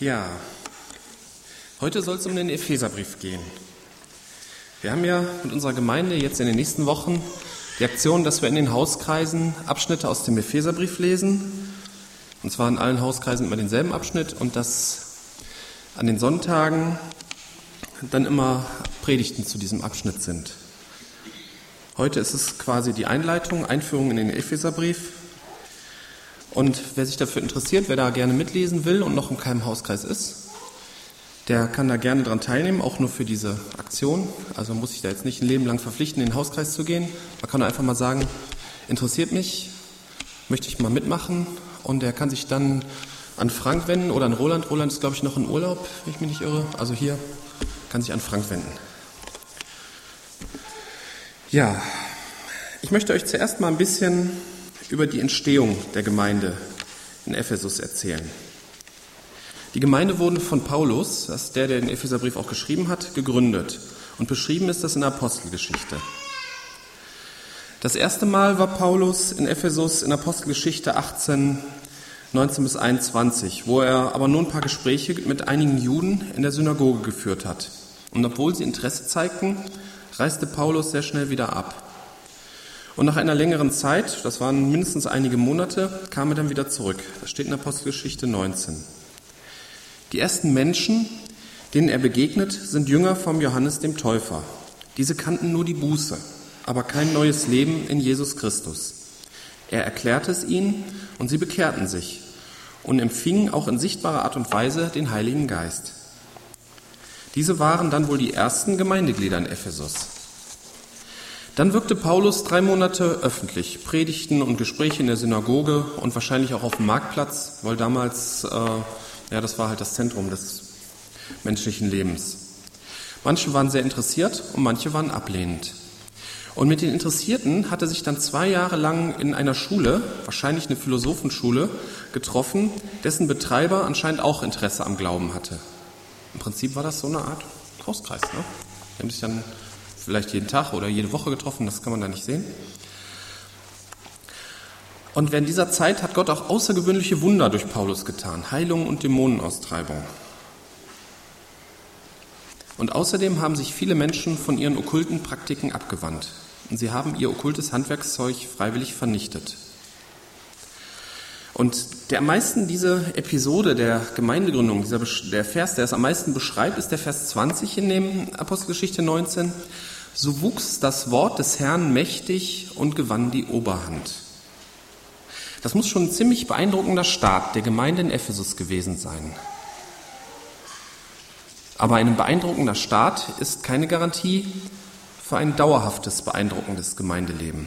Ja, heute soll es um den Epheserbrief gehen. Wir haben ja mit unserer Gemeinde jetzt in den nächsten Wochen die Aktion, dass wir in den Hauskreisen Abschnitte aus dem Epheserbrief lesen. Und zwar in allen Hauskreisen immer denselben Abschnitt und dass an den Sonntagen dann immer Predigten zu diesem Abschnitt sind. Heute ist es quasi die Einleitung, Einführung in den Epheserbrief. Und wer sich dafür interessiert, wer da gerne mitlesen will und noch in keinem Hauskreis ist, der kann da gerne dran teilnehmen, auch nur für diese Aktion. Also man muss sich da jetzt nicht ein Leben lang verpflichten, in den Hauskreis zu gehen. Man kann einfach mal sagen, interessiert mich, möchte ich mal mitmachen. Und der kann sich dann an Frank wenden oder an Roland. Roland ist, glaube ich, noch in Urlaub, wenn ich mich nicht irre. Also hier kann sich an Frank wenden. Ja, ich möchte euch zuerst mal ein bisschen über die Entstehung der Gemeinde in Ephesus erzählen. Die Gemeinde wurde von Paulus, das ist der, der den Epheserbrief auch geschrieben hat, gegründet. Und beschrieben ist das in der Apostelgeschichte. Das erste Mal war Paulus in Ephesus in Apostelgeschichte 18, 19 bis 21, wo er aber nur ein paar Gespräche mit einigen Juden in der Synagoge geführt hat. Und obwohl sie Interesse zeigten, reiste Paulus sehr schnell wieder ab. Und nach einer längeren Zeit, das waren mindestens einige Monate, kam er dann wieder zurück. Das steht in Apostelgeschichte 19. Die ersten Menschen, denen er begegnet, sind Jünger vom Johannes dem Täufer. Diese kannten nur die Buße, aber kein neues Leben in Jesus Christus. Er erklärte es ihnen und sie bekehrten sich und empfingen auch in sichtbarer Art und Weise den Heiligen Geist. Diese waren dann wohl die ersten Gemeindeglieder in Ephesus. Dann wirkte Paulus drei Monate öffentlich, Predigten und Gespräche in der Synagoge und wahrscheinlich auch auf dem Marktplatz, weil damals, äh, ja, das war halt das Zentrum des menschlichen Lebens. Manche waren sehr interessiert und manche waren ablehnend. Und mit den Interessierten hat er sich dann zwei Jahre lang in einer Schule, wahrscheinlich eine Philosophenschule, getroffen, dessen Betreiber anscheinend auch Interesse am Glauben hatte. Im Prinzip war das so eine Art Hauskreis. Ne? Die haben sich dann vielleicht jeden Tag oder jede Woche getroffen, das kann man da nicht sehen. Und während dieser Zeit hat Gott auch außergewöhnliche Wunder durch Paulus getan, Heilung und Dämonenaustreibung. Und außerdem haben sich viele Menschen von ihren okkulten Praktiken abgewandt und sie haben ihr okkultes Handwerkszeug freiwillig vernichtet. Und der am meisten diese Episode der Gemeindegründung, dieser, der Vers, der es am meisten beschreibt, ist der Vers 20 in dem Apostelgeschichte 19. So wuchs das Wort des Herrn mächtig und gewann die Oberhand. Das muss schon ein ziemlich beeindruckender Start der Gemeinde in Ephesus gewesen sein. Aber ein beeindruckender Start ist keine Garantie für ein dauerhaftes, beeindruckendes Gemeindeleben.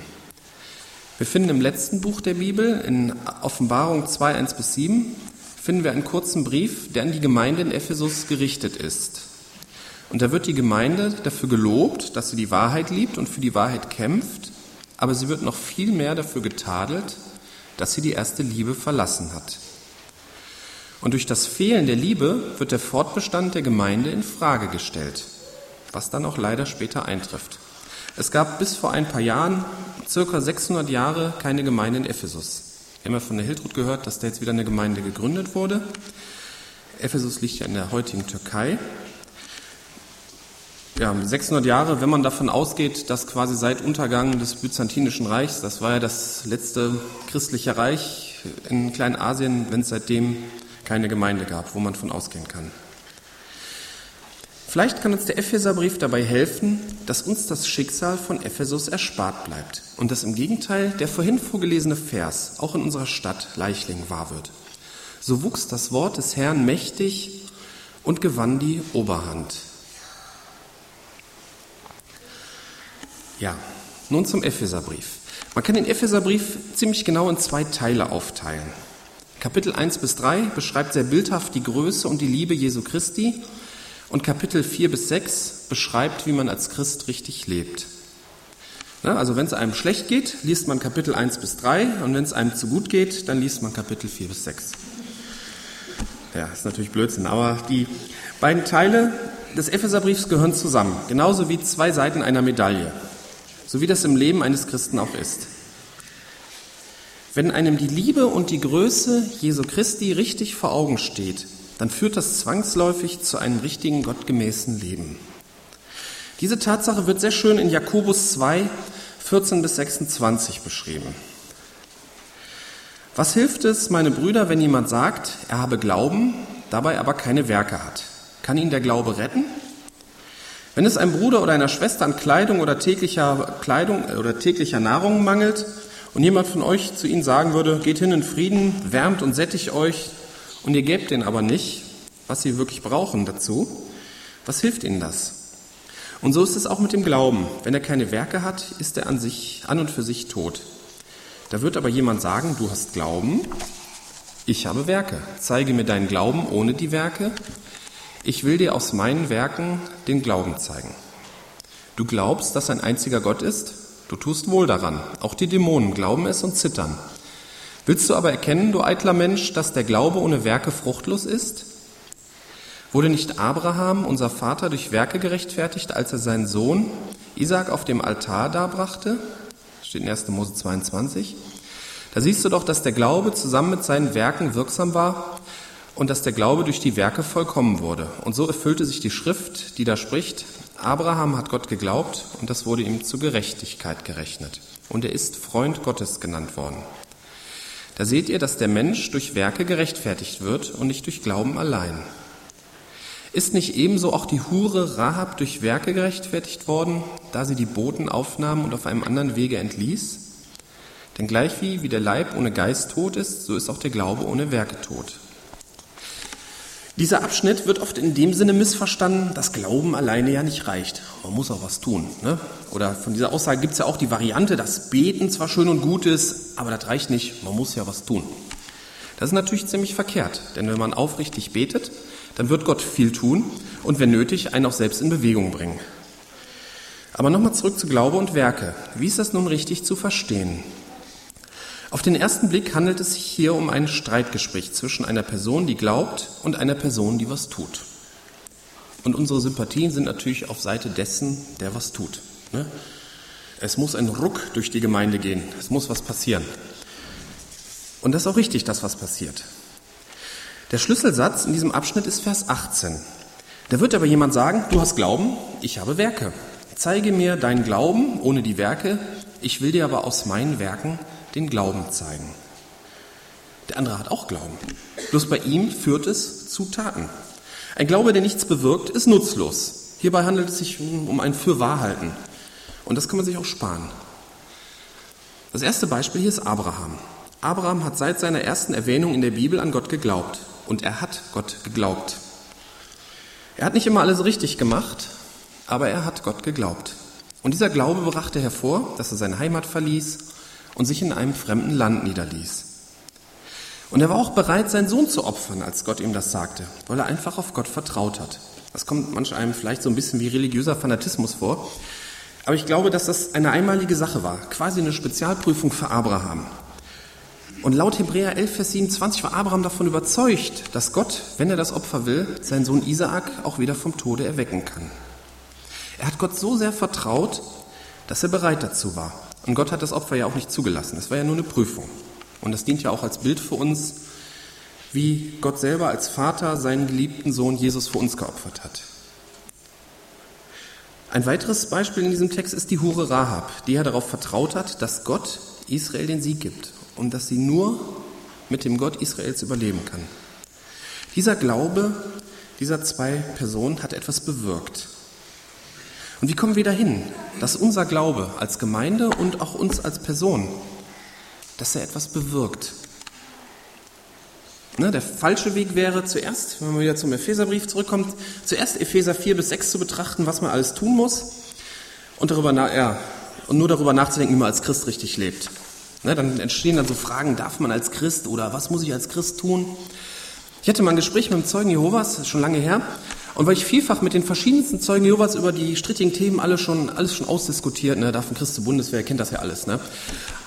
Wir finden im letzten Buch der Bibel, in Offenbarung 2, 1 bis 7, finden wir einen kurzen Brief, der an die Gemeinde in Ephesus gerichtet ist. Und da wird die Gemeinde dafür gelobt, dass sie die Wahrheit liebt und für die Wahrheit kämpft, aber sie wird noch viel mehr dafür getadelt, dass sie die erste Liebe verlassen hat. Und durch das Fehlen der Liebe wird der Fortbestand der Gemeinde in Frage gestellt, was dann auch leider später eintrifft. Es gab bis vor ein paar Jahren, circa 600 Jahre, keine Gemeinde in Ephesus. Wir haben ja von der Hiltrud gehört, dass da jetzt wieder eine Gemeinde gegründet wurde. Ephesus liegt ja in der heutigen Türkei ja, 600 Jahre, wenn man davon ausgeht, dass quasi seit Untergang des Byzantinischen Reichs, das war ja das letzte christliche Reich in Kleinasien, wenn es seitdem keine Gemeinde gab, wo man von ausgehen kann. Vielleicht kann uns der Epheserbrief dabei helfen, dass uns das Schicksal von Ephesus erspart bleibt und dass im Gegenteil der vorhin vorgelesene Vers auch in unserer Stadt Leichling wahr wird. So wuchs das Wort des Herrn mächtig und gewann die Oberhand. Ja, nun zum Epheserbrief. Man kann den Epheserbrief ziemlich genau in zwei Teile aufteilen. Kapitel 1 bis 3 beschreibt sehr bildhaft die Größe und die Liebe Jesu Christi und Kapitel 4 bis 6 beschreibt, wie man als Christ richtig lebt. Also wenn es einem schlecht geht, liest man Kapitel 1 bis 3 und wenn es einem zu gut geht, dann liest man Kapitel 4 bis 6. Ja, ist natürlich Blödsinn, aber die beiden Teile des Epheserbriefs gehören zusammen, genauso wie zwei Seiten einer Medaille so wie das im Leben eines Christen auch ist. Wenn einem die Liebe und die Größe Jesu Christi richtig vor Augen steht, dann führt das zwangsläufig zu einem richtigen gottgemäßen Leben. Diese Tatsache wird sehr schön in Jakobus 2, 14 bis 26 beschrieben. Was hilft es, meine Brüder, wenn jemand sagt, er habe Glauben, dabei aber keine Werke hat? Kann ihn der Glaube retten? Wenn es einem Bruder oder einer Schwester an Kleidung oder täglicher Kleidung oder täglicher Nahrung mangelt und jemand von euch zu ihnen sagen würde, geht hin in Frieden, wärmt und sättigt euch und ihr gebt denen aber nicht, was sie wirklich brauchen dazu, was hilft ihnen das? Und so ist es auch mit dem Glauben. Wenn er keine Werke hat, ist er an sich, an und für sich tot. Da wird aber jemand sagen, du hast Glauben, ich habe Werke. Zeige mir deinen Glauben ohne die Werke, ich will dir aus meinen Werken den Glauben zeigen. Du glaubst, dass ein einziger Gott ist? Du tust wohl daran. Auch die Dämonen glauben es und zittern. Willst du aber erkennen, du eitler Mensch, dass der Glaube ohne Werke fruchtlos ist? Wurde nicht Abraham, unser Vater, durch Werke gerechtfertigt, als er seinen Sohn Isaac auf dem Altar darbrachte? Steht in 1. Mose 22. Da siehst du doch, dass der Glaube zusammen mit seinen Werken wirksam war und dass der Glaube durch die Werke vollkommen wurde. Und so erfüllte sich die Schrift, die da spricht, Abraham hat Gott geglaubt und das wurde ihm zu Gerechtigkeit gerechnet. Und er ist Freund Gottes genannt worden. Da seht ihr, dass der Mensch durch Werke gerechtfertigt wird und nicht durch Glauben allein. Ist nicht ebenso auch die Hure Rahab durch Werke gerechtfertigt worden, da sie die Boten aufnahm und auf einem anderen Wege entließ? Denn gleichwie wie der Leib ohne Geist tot ist, so ist auch der Glaube ohne Werke tot. Dieser Abschnitt wird oft in dem Sinne missverstanden, dass Glauben alleine ja nicht reicht. Man muss auch was tun. Ne? Oder von dieser Aussage gibt es ja auch die Variante, dass Beten zwar schön und gut ist, aber das reicht nicht, man muss ja was tun. Das ist natürlich ziemlich verkehrt, denn wenn man aufrichtig betet, dann wird Gott viel tun und wenn nötig, einen auch selbst in Bewegung bringen. Aber nochmal zurück zu Glaube und Werke. Wie ist das nun richtig zu verstehen? Auf den ersten Blick handelt es sich hier um ein Streitgespräch zwischen einer Person, die glaubt, und einer Person, die was tut. Und unsere Sympathien sind natürlich auf Seite dessen, der was tut. Ne? Es muss ein Ruck durch die Gemeinde gehen. Es muss was passieren. Und das ist auch richtig, dass was passiert. Der Schlüsselsatz in diesem Abschnitt ist Vers 18. Da wird aber jemand sagen, du hast Glauben, ich habe Werke. Zeige mir deinen Glauben ohne die Werke, ich will dir aber aus meinen Werken den Glauben zeigen. Der andere hat auch Glauben. Bloß bei ihm führt es zu Taten. Ein Glaube, der nichts bewirkt, ist nutzlos. Hierbei handelt es sich um ein Fürwahrhalten. Und das kann man sich auch sparen. Das erste Beispiel hier ist Abraham. Abraham hat seit seiner ersten Erwähnung in der Bibel an Gott geglaubt. Und er hat Gott geglaubt. Er hat nicht immer alles richtig gemacht, aber er hat Gott geglaubt. Und dieser Glaube brachte hervor, dass er seine Heimat verließ und sich in einem fremden Land niederließ. Und er war auch bereit, seinen Sohn zu opfern, als Gott ihm das sagte, weil er einfach auf Gott vertraut hat. Das kommt manch einem vielleicht so ein bisschen wie religiöser Fanatismus vor. Aber ich glaube, dass das eine einmalige Sache war, quasi eine Spezialprüfung für Abraham. Und laut Hebräer 11, Vers 27 war Abraham davon überzeugt, dass Gott, wenn er das Opfer will, seinen Sohn Isaak auch wieder vom Tode erwecken kann. Er hat Gott so sehr vertraut, dass er bereit dazu war. Und Gott hat das Opfer ja auch nicht zugelassen. Es war ja nur eine Prüfung. Und das dient ja auch als Bild für uns, wie Gott selber als Vater seinen geliebten Sohn Jesus für uns geopfert hat. Ein weiteres Beispiel in diesem Text ist die Hure Rahab, die ja darauf vertraut hat, dass Gott Israel den Sieg gibt und dass sie nur mit dem Gott Israels überleben kann. Dieser Glaube dieser zwei Personen hat etwas bewirkt. Und wie kommen wir dahin, dass unser Glaube als Gemeinde und auch uns als Person, dass er etwas bewirkt? Ne, der falsche Weg wäre zuerst, wenn man wieder zum Epheserbrief zurückkommt, zuerst Epheser 4 bis 6 zu betrachten, was man alles tun muss und, darüber, ja, und nur darüber nachzudenken, wie man als Christ richtig lebt. Ne, dann entstehen dann so Fragen, darf man als Christ oder was muss ich als Christ tun? Ich hatte mal ein Gespräch mit einem Zeugen Jehovas, schon lange her, und weil ich vielfach mit den verschiedensten Zeugen Jehovas über die strittigen Themen alle schon, alles schon ausdiskutiert, ne, ein Christ zur Bundeswehr, kennt das ja alles, ne?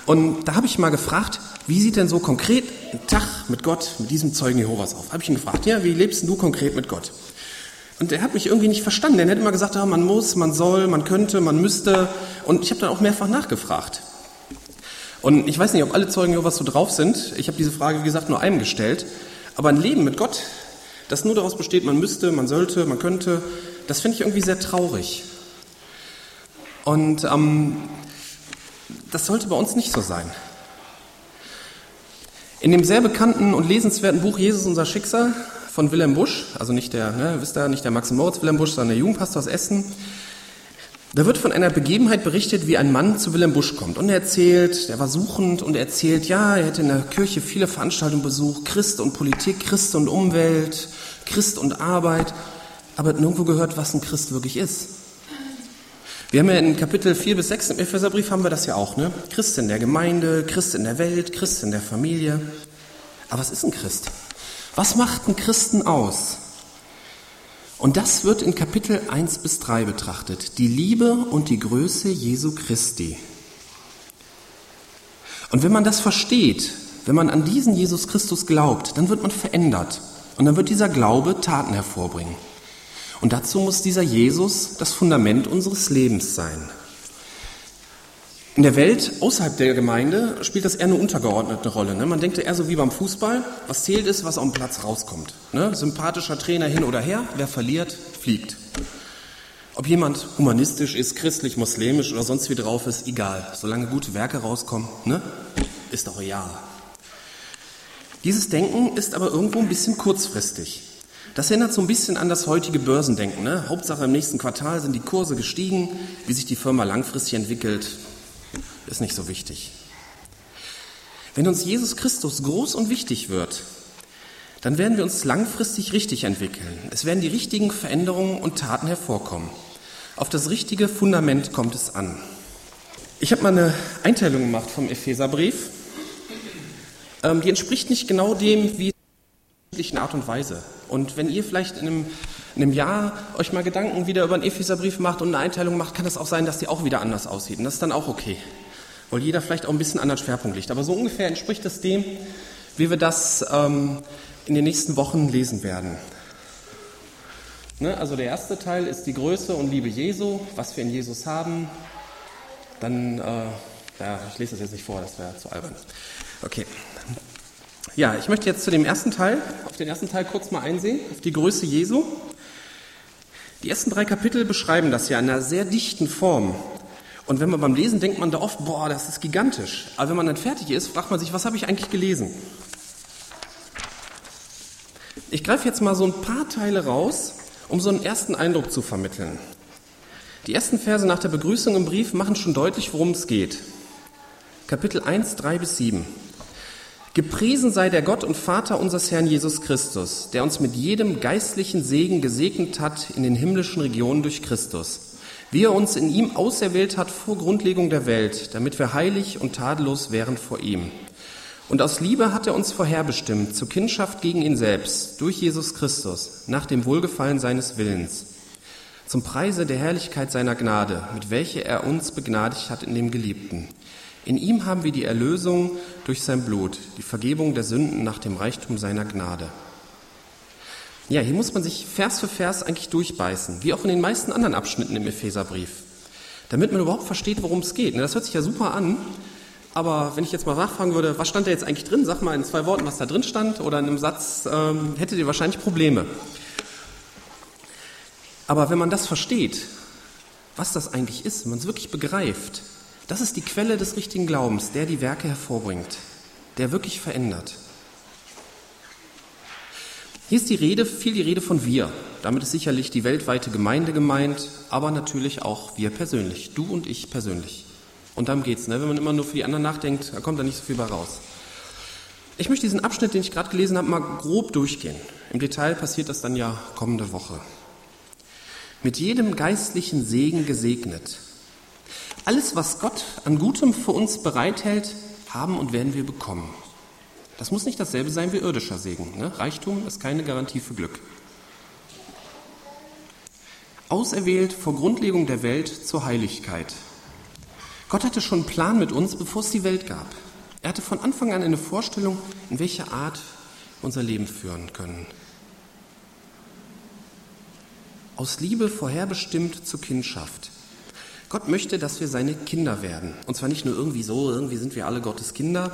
Und da habe ich mal gefragt, wie sieht denn so konkret ein Tag mit Gott, mit diesem Zeugen Jehovas auf? Habe ich ihn gefragt, ja, wie lebst du konkret mit Gott? Und er hat mich irgendwie nicht verstanden. Er hat immer gesagt, ja, man muss, man soll, man könnte, man müsste. Und ich habe dann auch mehrfach nachgefragt. Und ich weiß nicht, ob alle Zeugen Jehovas so drauf sind. Ich habe diese Frage, wie gesagt, nur einem gestellt. Aber ein Leben mit Gott, das nur daraus besteht, man müsste, man sollte, man könnte, das finde ich irgendwie sehr traurig. Und ähm, das sollte bei uns nicht so sein. In dem sehr bekannten und lesenswerten Buch Jesus unser Schicksal von Wilhelm Busch, also nicht der, ne, wisst ihr, nicht der Max Moritz Wilhelm Busch, sondern der Jugendpastor aus Essen, da wird von einer Begebenheit berichtet, wie ein Mann zu Wilhelm Busch kommt. Und er erzählt, er war suchend und er erzählt, ja, er hätte in der Kirche viele Veranstaltungen besucht, Christ und Politik, Christ und Umwelt, Christ und Arbeit, aber nirgendwo gehört, was ein Christ wirklich ist. Wir haben ja in Kapitel 4 bis 6 im Epheserbrief haben wir das ja auch, ne? Christ in der Gemeinde, Christ in der Welt, Christ in der Familie. Aber was ist ein Christ? Was macht ein Christen aus? Und das wird in Kapitel 1 bis 3 betrachtet. Die Liebe und die Größe Jesu Christi. Und wenn man das versteht, wenn man an diesen Jesus Christus glaubt, dann wird man verändert. Und dann wird dieser Glaube Taten hervorbringen. Und dazu muss dieser Jesus das Fundament unseres Lebens sein. In der Welt außerhalb der Gemeinde spielt das eher eine untergeordnete Rolle. Ne? Man denkt eher so wie beim Fußball, was zählt ist, was auf dem Platz rauskommt. Ne? Sympathischer Trainer hin oder her, wer verliert, fliegt. Ob jemand humanistisch ist, christlich, muslimisch oder sonst wie drauf ist, egal. Solange gute Werke rauskommen, ne? ist doch real. Dieses Denken ist aber irgendwo ein bisschen kurzfristig. Das erinnert so ein bisschen an das heutige Börsendenken. Ne? Hauptsache im nächsten Quartal sind die Kurse gestiegen, wie sich die Firma langfristig entwickelt, ist nicht so wichtig. Wenn uns Jesus Christus groß und wichtig wird, dann werden wir uns langfristig richtig entwickeln. Es werden die richtigen Veränderungen und Taten hervorkommen. Auf das richtige Fundament kommt es an. Ich habe mal eine Einteilung gemacht vom Epheserbrief. Ähm, die entspricht nicht genau dem, wie in Art und Weise. Und wenn ihr vielleicht in einem, in einem Jahr euch mal Gedanken wieder über einen Epheserbrief macht und eine Einteilung macht, kann es auch sein, dass die auch wieder anders aussieht. Und das ist dann auch okay weil jeder vielleicht auch ein bisschen anderen Schwerpunkt liegt. Aber so ungefähr entspricht es dem, wie wir das ähm, in den nächsten Wochen lesen werden. Ne? Also der erste Teil ist die Größe und Liebe Jesu, was wir in Jesus haben. Dann, äh, ja, ich lese das jetzt nicht vor, das wäre zu albern. Okay. Ja, ich möchte jetzt zu dem ersten Teil, auf den ersten Teil kurz mal einsehen, auf die Größe Jesu. Die ersten drei Kapitel beschreiben das ja in einer sehr dichten Form. Und wenn man beim Lesen denkt man da oft, boah, das ist gigantisch. Aber wenn man dann fertig ist, fragt man sich, was habe ich eigentlich gelesen? Ich greife jetzt mal so ein paar Teile raus, um so einen ersten Eindruck zu vermitteln. Die ersten Verse nach der Begrüßung im Brief machen schon deutlich, worum es geht. Kapitel 1, 3 bis 7. Gepriesen sei der Gott und Vater unseres Herrn Jesus Christus, der uns mit jedem geistlichen Segen gesegnet hat in den himmlischen Regionen durch Christus wie er uns in ihm auserwählt hat vor Grundlegung der Welt, damit wir heilig und tadellos wären vor ihm. Und aus Liebe hat er uns vorherbestimmt zur Kindschaft gegen ihn selbst, durch Jesus Christus, nach dem Wohlgefallen seines Willens, zum Preise der Herrlichkeit seiner Gnade, mit welcher er uns begnadigt hat in dem Geliebten. In ihm haben wir die Erlösung durch sein Blut, die Vergebung der Sünden nach dem Reichtum seiner Gnade. Ja, hier muss man sich Vers für Vers eigentlich durchbeißen, wie auch in den meisten anderen Abschnitten im Epheserbrief, damit man überhaupt versteht, worum es geht. Das hört sich ja super an, aber wenn ich jetzt mal nachfragen würde, was stand da jetzt eigentlich drin, sag mal in zwei Worten, was da drin stand, oder in einem Satz, ähm, hättet ihr wahrscheinlich Probleme. Aber wenn man das versteht, was das eigentlich ist, wenn man es wirklich begreift, das ist die Quelle des richtigen Glaubens, der die Werke hervorbringt, der wirklich verändert. Hier ist die Rede, viel die Rede von wir. Damit ist sicherlich die weltweite Gemeinde gemeint, aber natürlich auch wir persönlich, du und ich persönlich. Und darum geht's. Ne? Wenn man immer nur für die anderen nachdenkt, da kommt da nicht so viel bei raus. Ich möchte diesen Abschnitt, den ich gerade gelesen habe, mal grob durchgehen. Im Detail passiert das dann ja kommende Woche. Mit jedem geistlichen Segen gesegnet. Alles, was Gott an Gutem für uns bereithält, haben und werden wir bekommen. Das muss nicht dasselbe sein wie irdischer Segen. Ne? Reichtum ist keine Garantie für Glück. Auserwählt vor Grundlegung der Welt zur Heiligkeit. Gott hatte schon einen Plan mit uns, bevor es die Welt gab. Er hatte von Anfang an eine Vorstellung, in welcher Art wir unser Leben führen können. Aus Liebe vorherbestimmt zur Kindschaft. Gott möchte, dass wir seine Kinder werden. Und zwar nicht nur irgendwie so, irgendwie sind wir alle Gottes Kinder,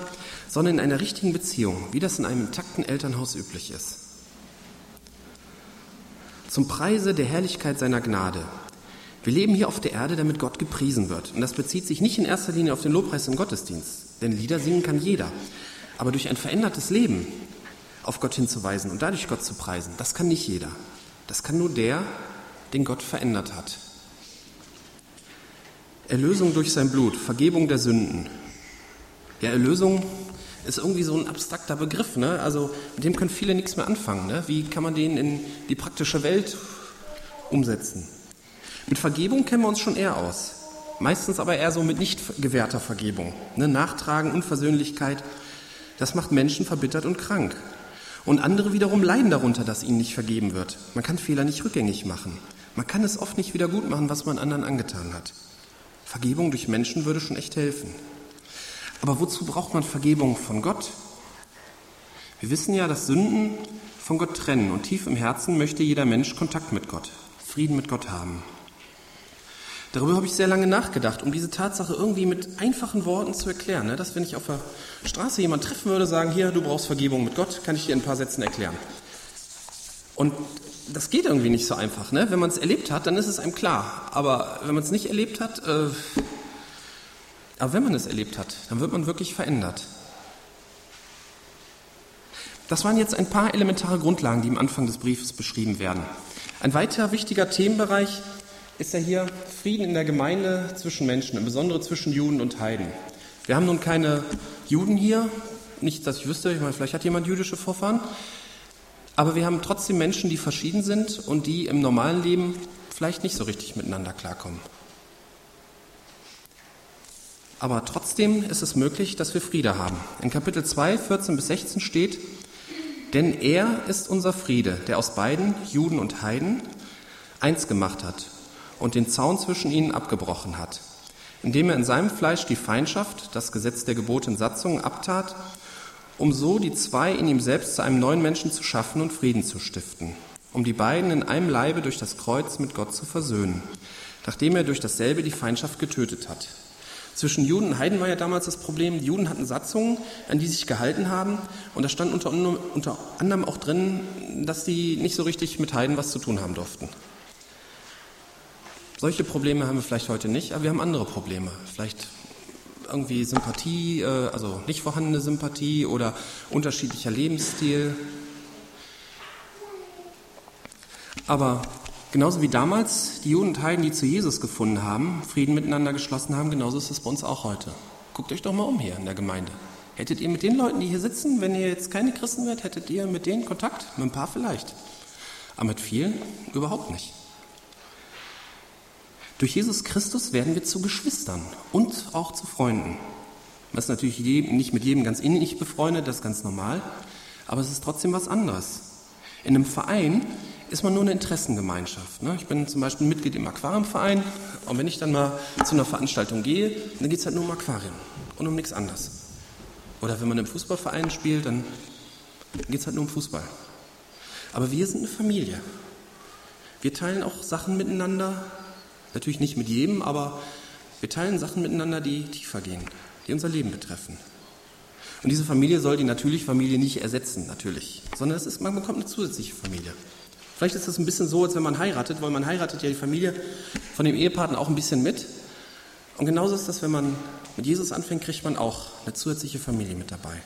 sondern in einer richtigen Beziehung, wie das in einem intakten Elternhaus üblich ist. zum Preise der Herrlichkeit seiner Gnade. Wir leben hier auf der Erde, damit Gott gepriesen wird. Und das bezieht sich nicht in erster Linie auf den Lobpreis im Gottesdienst, denn Lieder singen kann jeder. Aber durch ein verändertes Leben auf Gott hinzuweisen und dadurch Gott zu preisen, das kann nicht jeder. Das kann nur der, den Gott verändert hat. Erlösung durch sein Blut, Vergebung der Sünden. Ja, Erlösung ist irgendwie so ein abstrakter Begriff. Ne? Also mit dem können viele nichts mehr anfangen. Ne? Wie kann man den in die praktische Welt umsetzen? Mit Vergebung kennen wir uns schon eher aus. Meistens aber eher so mit nicht gewährter Vergebung. Ne? Nachtragen, Unversöhnlichkeit, das macht Menschen verbittert und krank. Und andere wiederum leiden darunter, dass ihnen nicht vergeben wird. Man kann Fehler nicht rückgängig machen. Man kann es oft nicht wieder gut machen, was man anderen angetan hat. Vergebung durch Menschen würde schon echt helfen. Aber wozu braucht man Vergebung von Gott? Wir wissen ja, dass Sünden von Gott trennen und tief im Herzen möchte jeder Mensch Kontakt mit Gott, Frieden mit Gott haben. Darüber habe ich sehr lange nachgedacht, um diese Tatsache irgendwie mit einfachen Worten zu erklären. Ne? Dass wenn ich auf der Straße jemanden treffen würde, sagen, hier, du brauchst Vergebung mit Gott, kann ich dir in ein paar Sätzen erklären. Und das geht irgendwie nicht so einfach. Ne? Wenn man es erlebt hat, dann ist es einem klar. Aber wenn man es nicht erlebt hat, äh, aber wenn man es erlebt hat, dann wird man wirklich verändert. Das waren jetzt ein paar elementare Grundlagen, die im Anfang des Briefes beschrieben werden. Ein weiterer wichtiger Themenbereich ist ja hier Frieden in der Gemeinde zwischen Menschen, insbesondere zwischen Juden und Heiden. Wir haben nun keine Juden hier, nicht, dass ich wüsste, ich meine, vielleicht hat jemand jüdische Vorfahren, aber wir haben trotzdem Menschen, die verschieden sind und die im normalen Leben vielleicht nicht so richtig miteinander klarkommen. Aber trotzdem ist es möglich, dass wir Friede haben. In Kapitel 2, 14 bis 16 steht, denn er ist unser Friede, der aus beiden, Juden und Heiden, eins gemacht hat und den Zaun zwischen ihnen abgebrochen hat, indem er in seinem Fleisch die Feindschaft, das Gesetz der Gebote und Satzungen, abtat, um so die zwei in ihm selbst zu einem neuen Menschen zu schaffen und Frieden zu stiften, um die beiden in einem Leibe durch das Kreuz mit Gott zu versöhnen, nachdem er durch dasselbe die Feindschaft getötet hat zwischen Juden und Heiden war ja damals das Problem, die Juden hatten Satzungen, an die sie sich gehalten haben. Und da stand unter, unter anderem auch drin, dass die nicht so richtig mit Heiden was zu tun haben durften. Solche Probleme haben wir vielleicht heute nicht, aber wir haben andere Probleme. Vielleicht irgendwie Sympathie, äh, also nicht vorhandene Sympathie oder unterschiedlicher Lebensstil. Aber Genauso wie damals die Juden und Heiden, die zu Jesus gefunden haben, Frieden miteinander geschlossen haben, genauso ist es bei uns auch heute. Guckt euch doch mal um hier in der Gemeinde. Hättet ihr mit den Leuten, die hier sitzen, wenn ihr jetzt keine Christen wärt, hättet ihr mit denen Kontakt? Mit ein paar vielleicht. Aber mit vielen überhaupt nicht. Durch Jesus Christus werden wir zu Geschwistern und auch zu Freunden. Ist natürlich nicht mit jedem ganz innig befreundet, das ist ganz normal, aber es ist trotzdem was anderes. In einem Verein ist man nur eine Interessengemeinschaft. Ne? Ich bin zum Beispiel Mitglied im Aquariumverein und wenn ich dann mal zu einer Veranstaltung gehe, dann geht es halt nur um Aquarium und um nichts anderes. Oder wenn man im Fußballverein spielt, dann geht es halt nur um Fußball. Aber wir sind eine Familie. Wir teilen auch Sachen miteinander, natürlich nicht mit jedem, aber wir teilen Sachen miteinander, die tiefer gehen, die unser Leben betreffen. Und diese Familie soll die natürliche Familie nicht ersetzen, natürlich, sondern es ist, man bekommt eine zusätzliche Familie. Vielleicht ist das ein bisschen so, als wenn man heiratet, weil man heiratet ja die Familie von dem Ehepartner auch ein bisschen mit. Und genauso ist das, wenn man mit Jesus anfängt, kriegt man auch eine zusätzliche Familie mit dabei.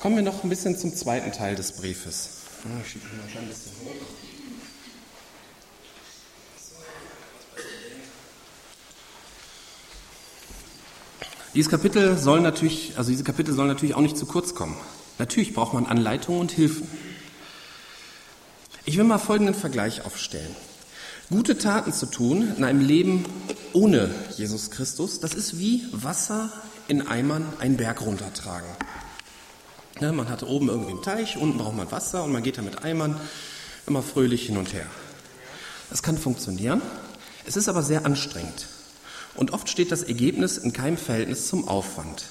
Kommen wir noch ein bisschen zum zweiten Teil des Briefes. Ich schiebe mal ein bisschen hoch. Dieses Kapitel soll natürlich, also diese Kapitel sollen natürlich auch nicht zu kurz kommen. Natürlich braucht man Anleitungen und Hilfen. Ich will mal folgenden Vergleich aufstellen. Gute Taten zu tun in einem Leben ohne Jesus Christus, das ist wie Wasser in Eimern einen Berg runtertragen. Ne, man hat oben irgendwie einen Teich, unten braucht man Wasser und man geht da mit Eimern immer fröhlich hin und her. Das kann funktionieren, es ist aber sehr anstrengend. Und oft steht das Ergebnis in keinem Verhältnis zum Aufwand.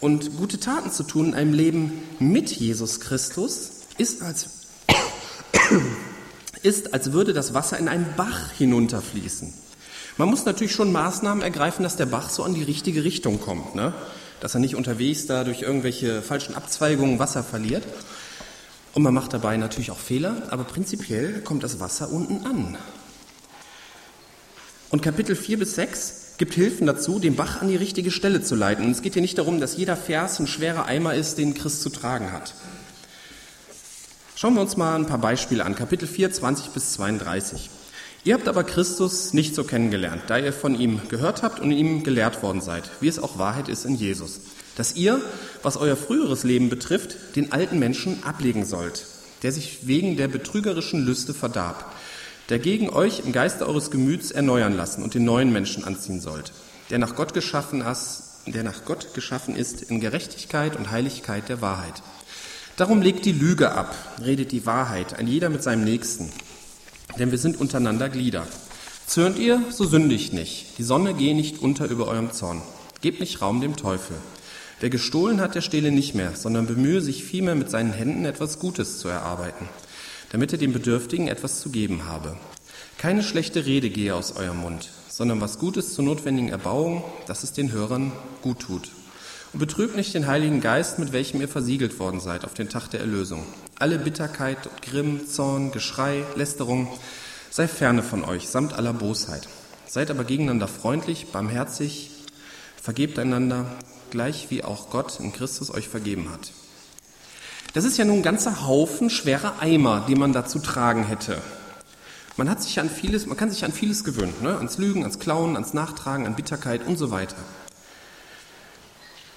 Und gute Taten zu tun in einem Leben mit Jesus Christus ist als, ist, als würde das Wasser in einen Bach hinunterfließen. Man muss natürlich schon Maßnahmen ergreifen, dass der Bach so an die richtige Richtung kommt, ne? dass er nicht unterwegs da durch irgendwelche falschen Abzweigungen Wasser verliert. Und man macht dabei natürlich auch Fehler, aber prinzipiell kommt das Wasser unten an. Und Kapitel 4 bis 6 gibt Hilfen dazu, den Bach an die richtige Stelle zu leiten. Und es geht hier nicht darum, dass jeder Vers ein schwerer Eimer ist, den Christ zu tragen hat. Schauen wir uns mal ein paar Beispiele an. Kapitel 4, 20 bis 32. Ihr habt aber Christus nicht so kennengelernt, da ihr von ihm gehört habt und ihm gelehrt worden seid, wie es auch Wahrheit ist in Jesus. Dass ihr, was euer früheres Leben betrifft, den alten Menschen ablegen sollt, der sich wegen der betrügerischen Lüste verdarb der gegen euch im Geiste eures Gemüts erneuern lassen und den neuen Menschen anziehen sollt, der nach Gott geschaffen ist, der nach Gott geschaffen ist in Gerechtigkeit und Heiligkeit der Wahrheit. Darum legt die Lüge ab, redet die Wahrheit, ein jeder mit seinem Nächsten, denn wir sind untereinander Glieder. Zürnt ihr, so sündigt nicht. Die Sonne gehe nicht unter über eurem Zorn. Gebt nicht Raum dem Teufel. Wer gestohlen hat, der stehle nicht mehr, sondern bemühe sich vielmehr mit seinen Händen etwas Gutes zu erarbeiten damit er dem Bedürftigen etwas zu geben habe. Keine schlechte Rede gehe aus eurem Mund, sondern was Gutes zur notwendigen Erbauung, dass es den Hörern gut tut. Und betrübt nicht den Heiligen Geist, mit welchem ihr versiegelt worden seid auf den Tag der Erlösung. Alle Bitterkeit, Grimm, Zorn, Geschrei, Lästerung sei ferne von euch, samt aller Bosheit. Seid aber gegeneinander freundlich, barmherzig, vergebt einander, gleich wie auch Gott in Christus euch vergeben hat. Das ist ja nun ein ganzer Haufen schwerer Eimer, die man da zu tragen hätte. Man hat sich an vieles, man kann sich an vieles gewöhnen, ne? ans Lügen, ans Klauen, ans Nachtragen, an Bitterkeit und so weiter.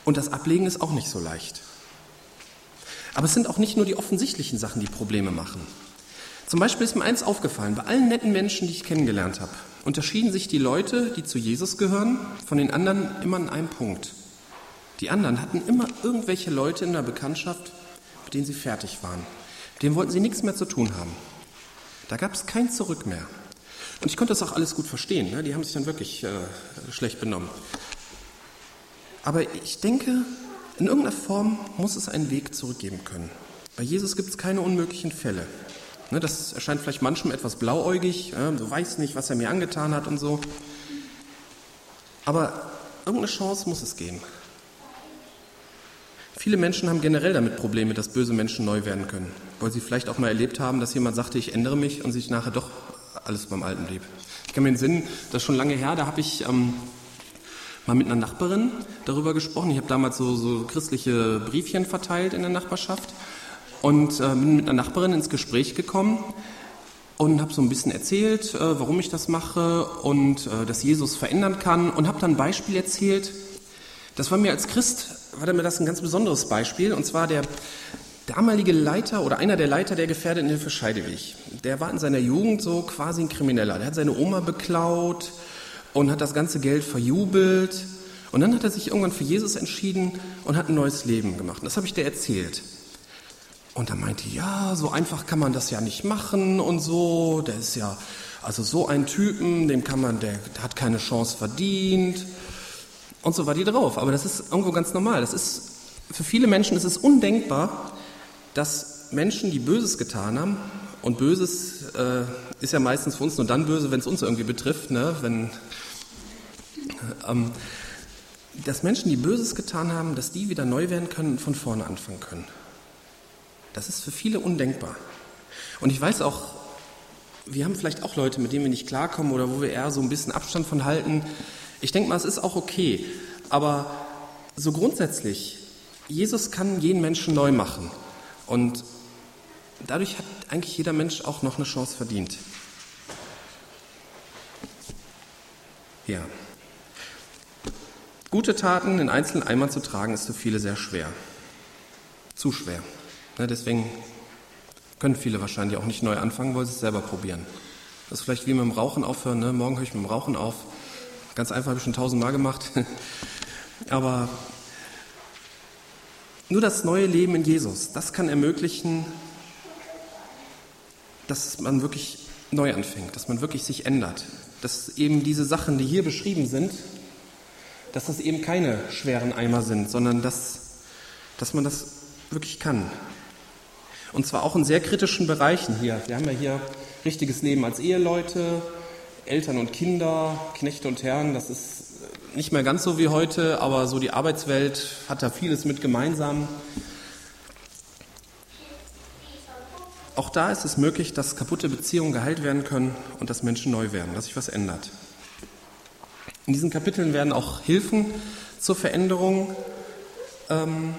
Und das Ablegen ist auch nicht so leicht. Aber es sind auch nicht nur die offensichtlichen Sachen, die Probleme machen. Zum Beispiel ist mir eins aufgefallen, bei allen netten Menschen, die ich kennengelernt habe, unterschieden sich die Leute, die zu Jesus gehören, von den anderen immer in einem Punkt. Die anderen hatten immer irgendwelche Leute in der Bekanntschaft, denen sie fertig waren. Denen wollten sie nichts mehr zu tun haben. Da gab es kein Zurück mehr. Und ich konnte das auch alles gut verstehen. Ne? Die haben sich dann wirklich äh, schlecht benommen. Aber ich denke, in irgendeiner Form muss es einen Weg zurückgeben können. Bei Jesus gibt es keine unmöglichen Fälle. Ne, das erscheint vielleicht manchem etwas blauäugig, äh, du weißt nicht, was er mir angetan hat und so. Aber irgendeine Chance muss es geben. Viele Menschen haben generell damit Probleme, dass böse Menschen neu werden können, weil sie vielleicht auch mal erlebt haben, dass jemand sagte, ich ändere mich und sich nachher doch alles beim Alten blieb. Ich kann mir den Sinn, das ist schon lange her, da habe ich ähm, mal mit einer Nachbarin darüber gesprochen. Ich habe damals so, so christliche Briefchen verteilt in der Nachbarschaft und äh, bin mit einer Nachbarin ins Gespräch gekommen und habe so ein bisschen erzählt, äh, warum ich das mache und äh, dass Jesus verändern kann und habe dann ein Beispiel erzählt. Das war mir als Christ war mir das ein ganz besonderes Beispiel, und zwar der damalige Leiter oder einer der Leiter der Gefährdetenhilfe Scheideweg. Der war in seiner Jugend so quasi ein Krimineller. Der hat seine Oma beklaut und hat das ganze Geld verjubelt. Und dann hat er sich irgendwann für Jesus entschieden und hat ein neues Leben gemacht. Das habe ich dir erzählt. Und er meinte, ja, so einfach kann man das ja nicht machen und so. Der ist ja, also so ein Typen, dem kann man, der hat keine Chance verdient. Und so war die drauf. Aber das ist irgendwo ganz normal. Das ist, für viele Menschen ist es undenkbar, dass Menschen, die Böses getan haben, und Böses äh, ist ja meistens für uns nur dann böse, wenn es uns irgendwie betrifft, ne? wenn, ähm, dass Menschen, die Böses getan haben, dass die wieder neu werden können und von vorne anfangen können. Das ist für viele undenkbar. Und ich weiß auch, wir haben vielleicht auch Leute, mit denen wir nicht klarkommen oder wo wir eher so ein bisschen Abstand von halten, ich denke mal, es ist auch okay. Aber so grundsätzlich, Jesus kann jeden Menschen neu machen. Und dadurch hat eigentlich jeder Mensch auch noch eine Chance verdient. Ja. Gute Taten in einzelnen Eimern zu tragen, ist für viele sehr schwer. Zu schwer. Ja, deswegen können viele wahrscheinlich auch nicht neu anfangen, weil sie es selber probieren. Das ist vielleicht wie mit dem Rauchen aufhören. Ne? Morgen höre ich mit dem Rauchen auf. Ganz einfach, habe ich schon tausendmal gemacht. Aber nur das neue Leben in Jesus, das kann ermöglichen, dass man wirklich neu anfängt, dass man wirklich sich ändert. Dass eben diese Sachen, die hier beschrieben sind, dass das eben keine schweren Eimer sind, sondern dass, dass man das wirklich kann. Und zwar auch in sehr kritischen Bereichen hier. Wir haben ja hier richtiges Leben als Eheleute, Eltern und Kinder, Knechte und Herren, das ist nicht mehr ganz so wie heute, aber so die Arbeitswelt hat da vieles mit gemeinsam. auch da ist es möglich, dass kaputte Beziehungen geheilt werden können und dass Menschen neu werden, dass sich was ändert. In diesen Kapiteln werden auch Hilfen zur Veränderung ähm,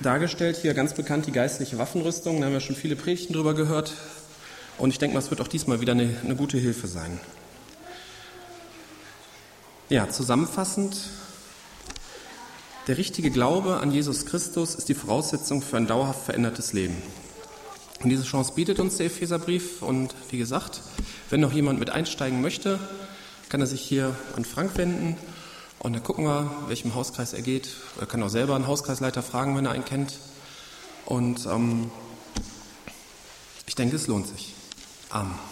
dargestellt. Hier ganz bekannt die geistliche Waffenrüstung. Da haben wir schon viele Predigten drüber gehört. Und ich denke mal, es wird auch diesmal wieder eine, eine gute Hilfe sein. Ja, zusammenfassend, der richtige Glaube an Jesus Christus ist die Voraussetzung für ein dauerhaft verändertes Leben. Und diese Chance bietet uns der Epheserbrief. Und wie gesagt, wenn noch jemand mit einsteigen möchte, kann er sich hier an Frank wenden. Und dann gucken wir, welchem Hauskreis er geht. Er kann auch selber einen Hauskreisleiter fragen, wenn er einen kennt. Und ähm, ich denke, es lohnt sich. Amen.